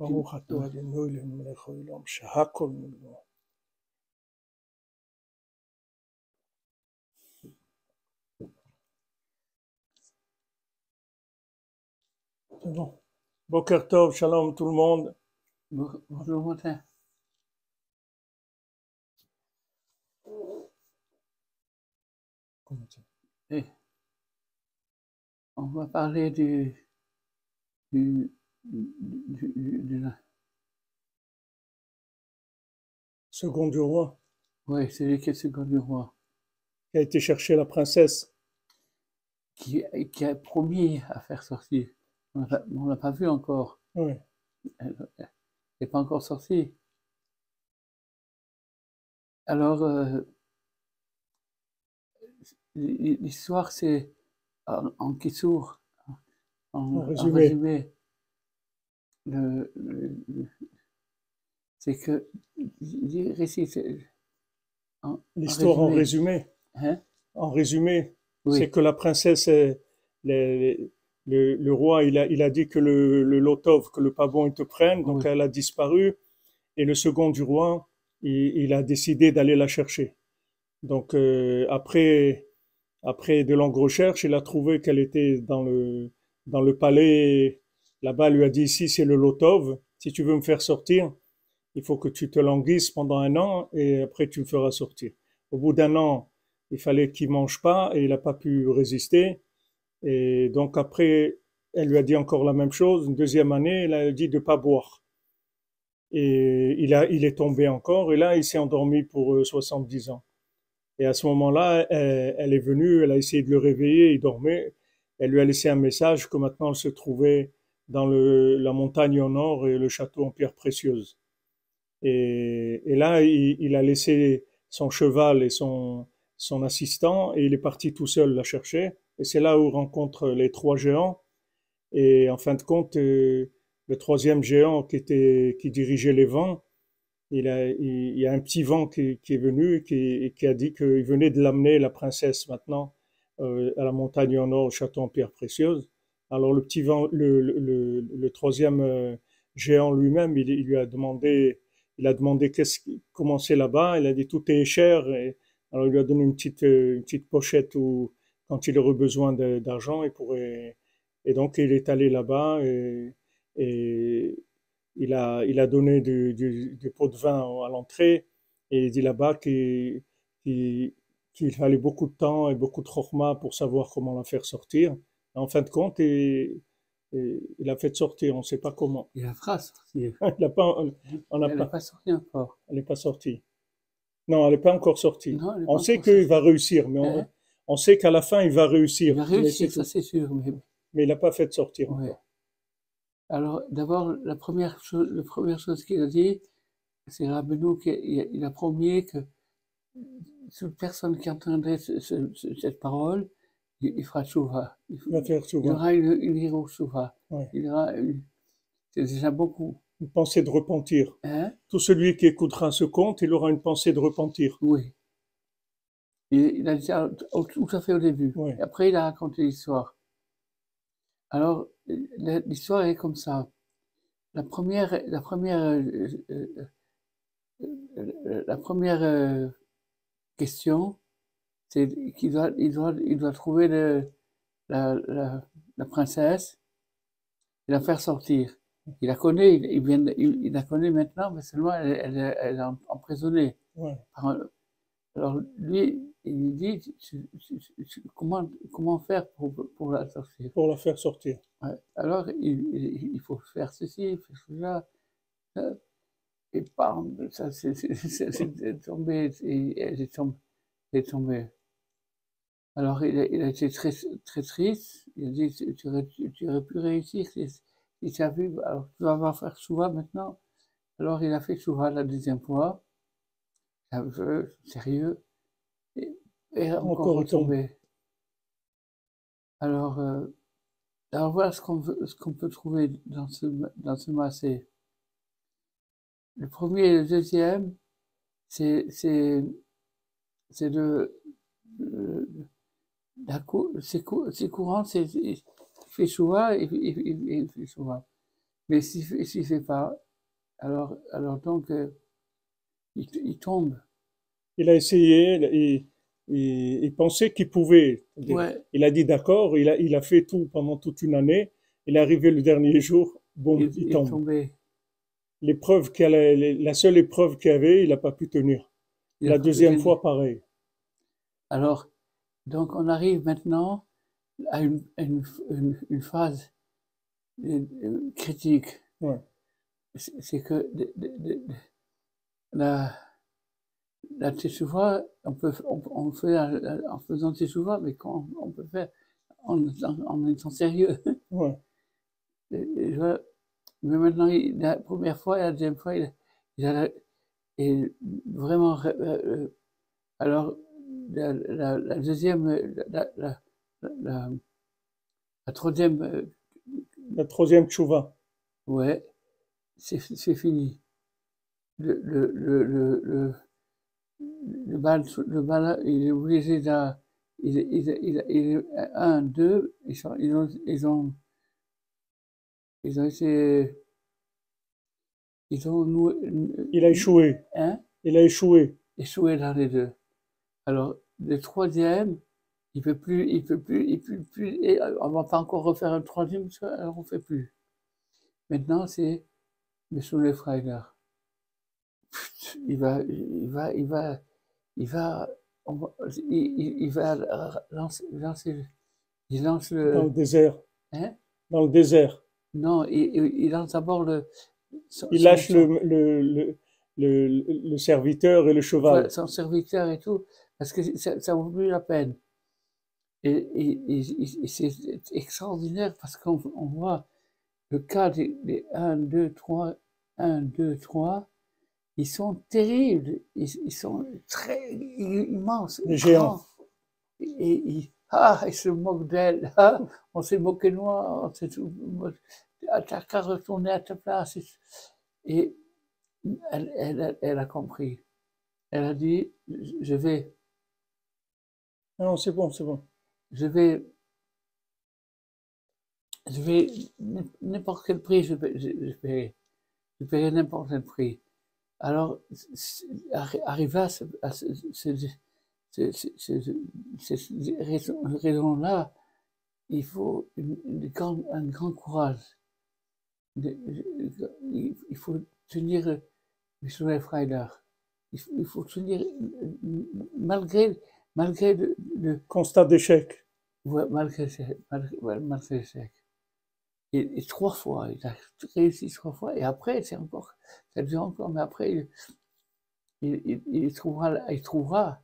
ברוך אתה אדוני אלוהינו מלך העולם שהכל נגמר. Boker Tov, shalom tout le monde. Bon- Bonjour matin. Comment ça? Eh, On va parler du, du, du, du- de la- Second du roi ouais, celui qui est second du roi, qui a été chercher la princesse. qui, qui a promis à faire sortir. On l'a pas- on l'a pas vu encore. Oui. Elle n'est pas encore sortie. Alors, euh, l'histoire, c'est en, en Kissour, en, résumé. résumé. Le- le- le- c'est que, en- L'histoire en résumé. Hein? En résumé, Oui. c'est que la princesse, est- le, le- le roi, il a, il a dit que le, le lotov, que le pavon, il te prenne, donc Oui. elle a disparu. Et le second du roi, il, il a décidé d'aller la chercher. Donc euh, après, après de longues recherches, il a trouvé qu'elle était dans le, dans le palais. Là-bas, il lui a dit ici, c'est le lotov. Si tu veux me faire sortir, il faut que tu te languisses pendant un an et après tu me feras sortir. Au bout d'un an, il fallait qu'il mange pas et il n'a pas pu résister. Et donc après, elle lui a dit encore la même chose. Une deuxième année, elle a dit de pas boire. Et il est tombé encore et là, il s'est endormi pour euh, 70 ans. Et à ce moment-là, elle, est venue, elle a essayé de le réveiller, il dormait. Elle lui a laissé un message que maintenant elle se trouvait dans la montagne au nord et le château en pierre précieuse. Et, là, il, a laissé son cheval et son assistant et il est parti tout seul la chercher. Et c'est là où il rencontre les trois géants. Et en fin de compte, euh, le troisième géant qui, était, qui dirigeait les vents, il, a, il, y a un petit vent qui, est venu et qui, a dit qu'il venait de l'amener, la princesse, maintenant, euh, à la montagne en or, au château en pierre précieuse. Alors le petit vent, le, le, troisième euh, géant lui-même, il, lui a demandé, il a demandé qu'est-ce comment c'est là-bas. Il a dit tout est cher. Alors il lui a donné une petite, une petite pochette où, quand il aurait besoin d'argent, il pourrait. Et donc il est allé là-bas et, et il a, il a donné du, du, du pot de vin à l'entrée et il dit là-bas qu'il fallait beaucoup de temps et beaucoup de chorma pour savoir comment la faire sortir. Et en fin de compte, et il a fait sortir, on ne sait pas comment. Il la fera sortir. Il a pas, on n'a Elle n'est pas, encore. elle n'est pas sortie. Non, elle n'est pas encore sortie. Non, On sait qu'il va réussir, mais on, Hein? On sait qu'à la fin, il va réussir. Il va réussir, ça c'est sûr. Mais, Mais il n'a pas fait de sortir ouais. encore. Alors, d'abord, la première chose, la première chose qu'il a dit, c'est Rabbeinu qui il a, il a promis que toute personne qui entendrait ce- ce- ce- cette parole, il, il fera tchouva. Il, aura une, une hiro. Ouais. Il aura c'est déjà beaucoup. Une pensée de repentir. Hein? Tout celui qui écoutera ce conte, il aura une pensée de repentir. Oui. Il, il a dit ça au- tout à fait au début. Et après, il a raconté l'histoire. Alors, l'histoire est comme ça. La première, la première, euh, euh, euh, la première euh, question, c'est qu'il doit, il doit, il doit trouver le, la, la, la princesse et la faire sortir. Il la connaît, il, il vient, il, il la connaît maintenant, mais seulement elle, elle, est- elle est emprisonnée. Ouais. Alors lui, il lui dit tu- tu- tu- tu- comment, comment faire pour, pour la sortir? Pour la faire sortir. Ouais. Alors il, il, il faut faire ceci, il faut cela. euh, Et bam, ça c'est tombé, et elle est tombée. Elle est tombée. Alors il a, il a été très, très triste. Il a dit tu, tu aurais, tu- aurais pu réussir si, tu as vu. Alors tu vas faire Chouva maintenant. Alors il a fait Chouva la deuxième fois. Sérieux. Et, et encore, Encore retombé. Alors, euh, alors voilà ce qu'on peut trouver dans ce, dans ce massé. le premier et le deuxième, c'est, le, le- la cou- c'est, cou- c'est courant, c'est, il fait souvent, il, il, fait souvent. Mais s'il s'il fait pas, alors, alors donc, euh, il, il tombe. Il a essayé, il, il, il pensait qu'il pouvait. Ouais, Il a dit d'accord, il a, il a fait tout pendant toute une année. Il est arrivé le dernier jour, boum, il, il il est tombe. tombé. L'épreuve qu'elle a- la seule épreuve qu'il avait, il n'a pas pu tenir. Il La deuxième fois, pareil. Alors, donc on arrive maintenant à une, une, une, une phase euh, critique. Ouais. C'est que de- de- de- de- la, la teshuva, on peut, on, on fait la- la- en faisant teshuva, mais quand on peut faire en, en, en étant sérieux. Ouais. Et- et je- mais maintenant, il- la première fois et la deuxième fois, il, il a et vraiment. euh, euh, alors, la, deuxième, la, troisième, euh, La troisième tchouva. ouais, c'est c'est fini. Le, le, le, le, le, bal, le bal, il est obligé de. Il, il, il, il, un, deux, ils, sont, ils, ont, ils ont. Ils ont été. Ils ont noué, Il a échoué. hein, Il a échoué. échoué dans les deux. Alors, le troisième, il peut plus, il peut plus, il peut plus, et on va pas encore refaire un troisième, alors on fait plus. Maintenant, c'est Soule Freiler. Il va, il va, il va, il va, on il, il- va lancer, lancer, il lance Dans le le, désert. hein? Dans le désert. Non, il, il lance d'abord le, son- Il lâche son- le, le, le, le, le serviteur et le cheval. Son serviteur et tout, parce que ça, ça vaut plus la peine. Et, et, et- et- c'est extraordinaire parce qu'on on voit le cas des, des 1, 2, 3, 1, 2, 3, ils sont terribles, ils, ils sont très immenses, géants. Et, ils, ah, ils se moquent d'elle, ah, on s'est moqué de moi, on s'est tout, t'as qu'à retourner à ta place. Et elle, elle, a compris. Elle a dit, je vais, Non, c'est bon, c'est bon. je vais, je vais, n'importe quel prix, je, vais- je, je paierai. Je paierai n'importe quel prix. Alors, c'est- arri- arrivé à ce, à ce, ce- ce- ce- ce- cette raison- raison-là, il faut une, une grande- un grand courage. Il faut tenir le soleil Freider. Il faut, il faut tenir, malgré, malgré le, le- Constat d'échec. Ouais, malgré, malgré, malgré l'échec. Et, et trois fois, il a réussi trois fois, et après, c'est encore, ça dure encore, mais après, il, il, il- il trouvera, il trouvera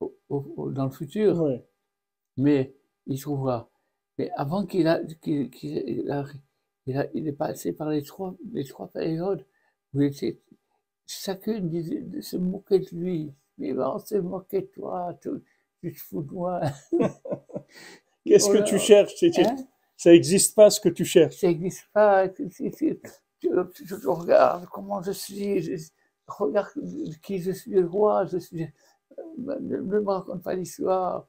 au- au- au- dans le futur, mais il trouvera. Mais avant qu'il a, qu'il, il a- il a- il est passé par les trois, les trois périodes où il était, chacune disait, se moquer de lui. Mais on se moquer de toi, tu, tu te fous de moi. Qu'est-ce Oh que tu cherches hein? Ça n'existe pas ce que tu cherches. ça n'existe pas. Tu regardes comment je suis, je- regarde qui je suis, le roi, je suis. Ne, ne me raconte pas l'histoire.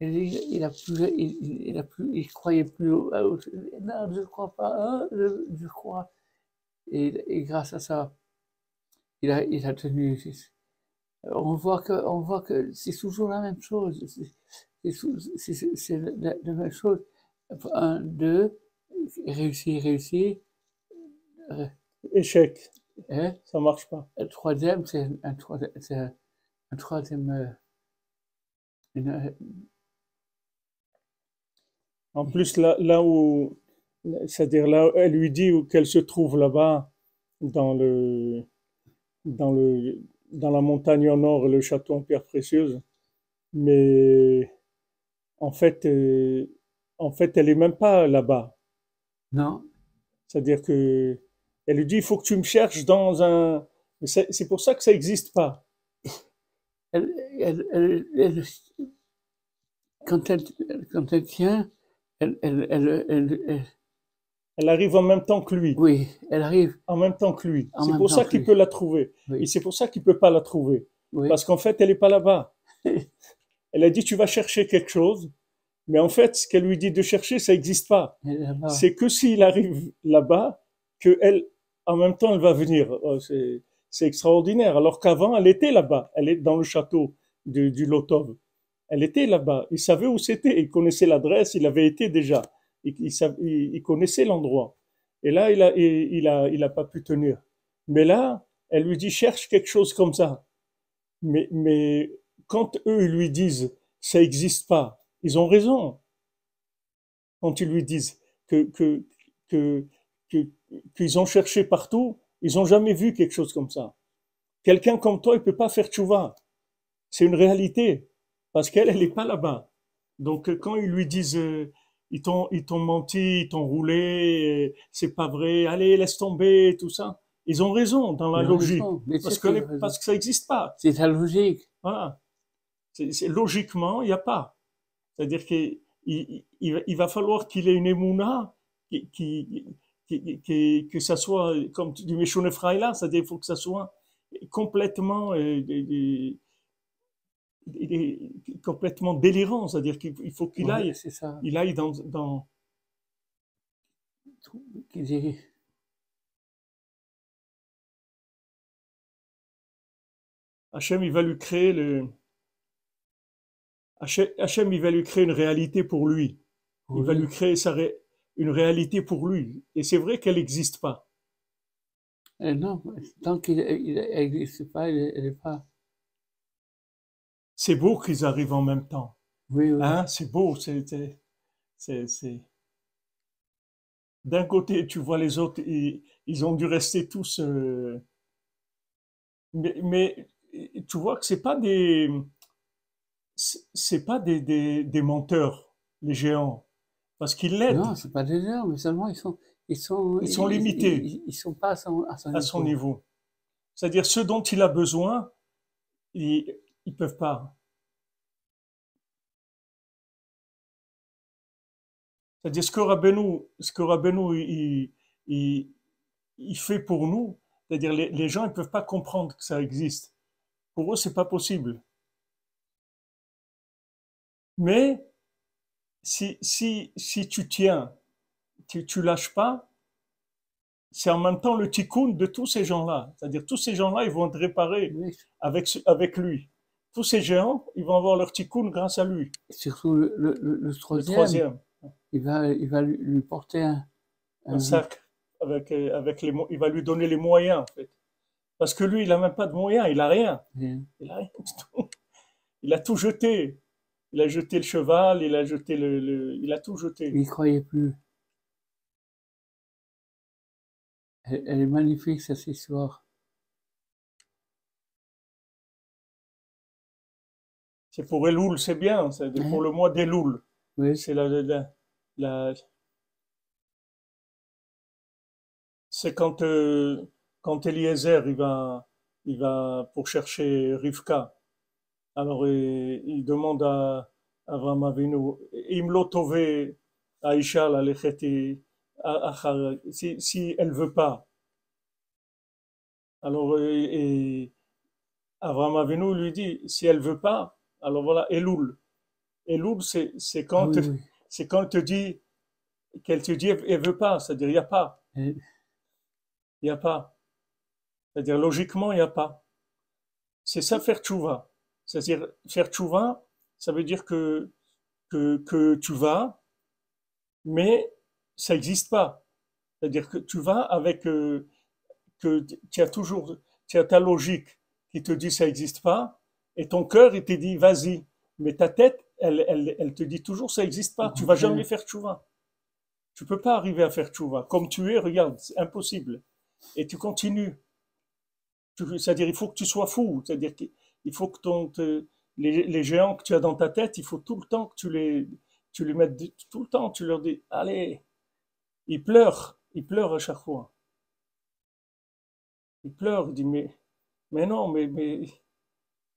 Il, a plus, il, il- croyait plus. non, je ne crois pas. hein, je, je crois. Et, grâce à ça, il a, tenu. On voit que, que c'est toujours la même chose. C'est- la même chose. Un, deux, réussir, réussir. Euh, Échec. hein? Ça marche pas. Le troisième, c'est un troisième, un, troisième. euh, une, euh, En plus, là, là où, c'est-à-dire là, elle lui dit qu'elle se trouve là-bas, dans le, dans le, dans la montagne au nord, le château en pierre précieuse. Mais en fait, euh, en fait, elle est même pas là-bas. non, C'est-à-dire que elle lui dit, il faut que tu me cherches dans un. C'est pour ça que ça n'existe pas. elle, elle, quand elle, quand elle tient, elle, elle, elle, elle, elle- Elle arrive en même temps que lui. Oui, elle arrive. En même temps que lui. C'est pour ça qu'il peut la trouver. Oui. Et c'est pour ça qu'il peut pas la trouver. Oui. Parce qu'en fait, elle est pas là-bas. Elle a dit, tu vas chercher quelque chose. Mais en fait, ce qu'elle lui dit de chercher, ça n'existe pas. C'est que s'il arrive là-bas, que elle, en même temps, elle va venir. Oh, c'est, extraordinaire. Alors qu'avant, elle était là-bas. Elle est dans le château du, du Lotov. Elle était là-bas. Il savait où c'était. Il connaissait l'adresse. Il avait été déjà. Il, il, sav- il- il connaissait l'endroit. Et là, il a, il, il a, il a pas pu tenir. Mais là, elle lui dit, cherche quelque chose comme ça. Mais, mais quand eux ils lui disent, ça n'existe pas, ils ont raison. Quand ils lui disent que, que, que, que- qu'ils ont cherché partout, ils ont jamais vu quelque chose comme ça. Quelqu'un comme toi, il peut pas faire tchouva. C'est une réalité. Parce qu'elle, elle est pas là-bas. Donc, euh, quand ils lui disent, euh, ils t'ont, menti, ils t'ont roulé, euh, c'est pas vrai, allez, laisse tomber, tout ça. Ils ont raison dans la logique. Parce que, les- parce que ça n'existe pas. C'est ta logique. Voilà. C'est- logiquement, il n'y a pas. C'est-à-dire qu'il il, va- falloir qu'il ait une émouna, qui, qui, qui, qui- que ça soit, comme tu dis, Meshone c'est-à-dire qu'il faut que ça soit complètement, euh, des- des- des- des- complètement délirant. C'est-à-dire qu'il il faut qu'il aille, ça. il aille dans, dans, Qu'il Hachem, il va lui créer le, Hachem, il va lui créer une réalité pour lui. Il va lui créer sa ré- une réalité pour lui. Et c'est vrai qu'elle n'existe pas. Euh, non, tant qu'il n'existe pas, elle n'est pas. C'est beau qu'ils arrivent en même temps. Oui, oui. Hein, c'est beau. C'est, D'un côté, tu vois les autres, ils, ils ont dû rester tous. euh, Mais, mais tu vois que c'est pas des, c'est pas des, des, des menteurs, les géants, parce qu'ils l'aident Non, c'est pas des heures, mais seulement ils sont, ils sont, Ils sont limités. Ils, ils sont pas à son, à son à son niveau. C'est-à-dire ce dont il a besoin, ils, ils peuvent pas. C'est-à-dire ce que Rabbeinu, ce que Rabbeinu, il, il, il fait pour nous, c'est-à-dire les, les gens ils peuvent pas comprendre que ça existe. Pour eux, c'est pas possible. Mais si, si, si tu tiens, tu, tu lâches pas, c'est en même temps le tikkun de tous ces gens-là. C'est-à-dire tous ces gens-là, ils vont être réparés Oui, avec, avec lui. Tous ces géants, ils vont avoir leur tikkun grâce à lui. surtout le, le, le- le Le troisième, troisième, il va, il va lui, lui porter un, un sac, avec, euh, avec les, il va lui donner les moyens, en fait. Parce que lui, il n'a même pas de moyens, il a rien. Il a rien du tout. Il a tout jeté. Il a jeté le cheval, il a jeté le, le- il a tout jeté. il croyait plus. Elle, elle est magnifique cette histoire. C'est pour Elul, c'est bien, c'est pour le mois d'Elul. Oui, C'est la, la, la- la- c'est quand, euh, quand Eliezer, il va, il va pour chercher Rivka. Alors, il, demande à Avraham Avinu, Imlo tove Aisha la si, si elle veut pas. Alors, et, Avraham Avinu lui dit, si elle veut pas, alors voilà, Elul. Elul, c'est, Ah quand, oui, oui. c'est quand elle te dit, qu'elle te dit, elle veut pas, c'est-à-dire, il n'y a pas. Il n'y a pas. C'est-à-dire, logiquement, il n'y a pas. C'est ça faire tchouva. C'est-à-dire, faire tchouva, ça veut dire que, que, que tu vas, mais ça n'existe pas. C'est-à-dire que tu vas avec, euh, que tu as toujours, tu as ta logique qui te dit ça n'existe pas, et ton cœur, il te dit vas-y. Mais ta tête, elle, elle, elle te dit toujours ça n'existe pas. Tu vas jamais faire tchouva. Tu peux pas arriver à faire tchouva. Comme tu es, regarde, c'est impossible. Et tu continues. C'est-à-dire, il faut que tu sois fou. C'est-à-dire qu'il faut que ton, les, les géants que tu as dans ta tête, il faut tout le temps que tu les, tu mettes, tout le temps, tu leur dis, allez. Ils pleurent. Ils pleurent à chaque fois. Ils pleurent. Ils disent, mais, mais non, mais, mais,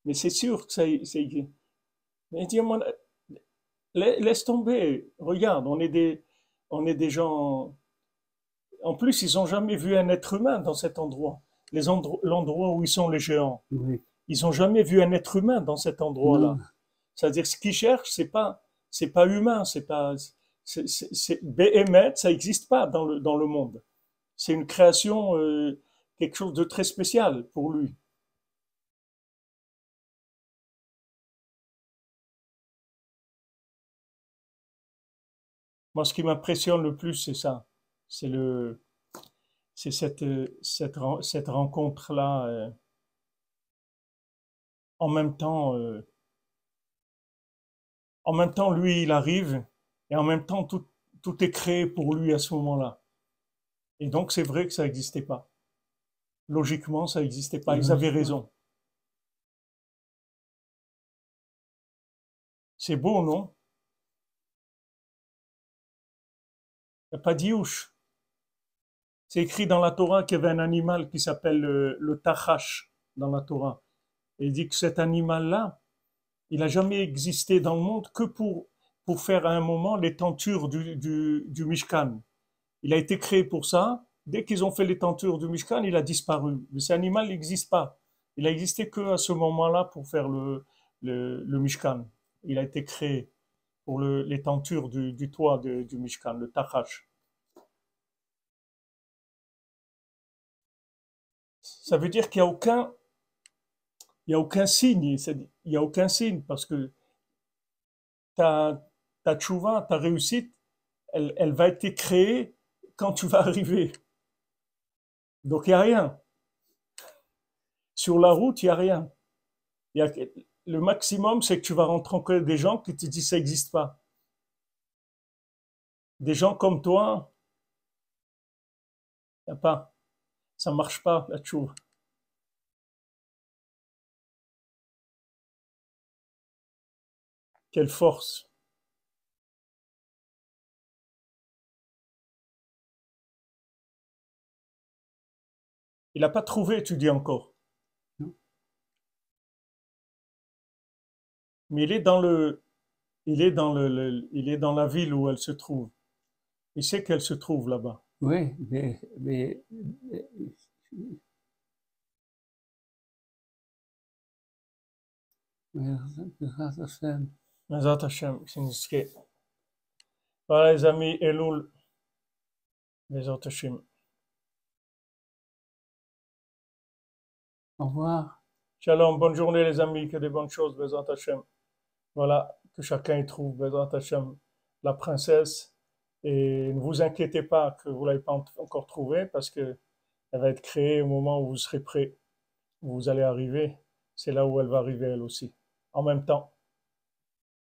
mais c'est sûr que ça, c'est, mais dis moi, la- laisse tomber. Regarde, on est des, on est des gens, en plus, ils n'ont jamais vu un être humain dans cet endroit. L'endroit où ils sont les géants. Ils n'ont jamais vu un être humain dans cet endroit-là. C'est-à-dire, ce qu'ils cherchent, c'est pas, c'est pas humain, c'est pas, c'est, c'est, ça n'existe pas dans le, dans le monde. C'est une création, euh, quelque chose de très spécial pour lui. Moi, ce qui m'impressionne le plus, c'est ça. C'est le, c'est cette, cette, cette rencontre-là. Euh, en même temps, euh, en même temps, lui, il arrive, et en même temps, tout, est créé pour lui à ce moment-là. Et donc, c'est vrai que ça n'existait pas. Logiquement, ça n'existait pas. Ils avaient raison. C'est beau, non? Il n'y a pas d'Iouche. C'est écrit dans la Torah qu'il y avait un animal qui s'appelle le, le tachash dans la Torah. Il dit que cet animal-là, il n'a jamais existé dans le monde que pour, pour faire à un moment les tentures du, du, du Mishkan. Il a été créé pour ça. Dès qu'ils ont fait les tentures du Mishkan, il a disparu. Mais cet animal n'existe pas. Il a existé que à ce moment-là pour faire le, le, le, Mishkan. Il a été créé pour le, les tentures du, du toit de, du Mishkan, le Tachash. Ça veut dire qu'il n'y a aucun a aucun signe, il n'y a aucun signe parce que ta, ta tchouva, ta réussite, elle, elle va être créée quand tu vas arriver. Donc il n'y a rien. Sur la route, il n'y a rien. Y a, le maximum, c'est que tu vas rencontrer des gens qui te disent ça n'existe pas. Des gens comme toi, il n'y a pas. Ça marche pas, la tchouva. Quelle force Il n'a pas trouvé, tu dis encore. Mais il est dans le, il est dans le, il est dans la ville où elle se trouve. Il sait qu'elle se trouve là-bas. Oui, mais, mais Hashem, Voilà les amis, Elul. Bezat Hashem. Au revoir. Shalom, bonne journée les amis, que des bonnes choses, Bezat Hashem. Voilà, que chacun y trouve, Bezat Hashem, la princesse. Et ne vous inquiétez pas que vous ne l'avez pas encore trouvée, parce que elle va être créée au moment où vous serez prêt, où vous allez arriver. C'est là où elle va arriver elle aussi, en même temps.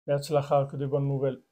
Merci que de bonnes nouvelles.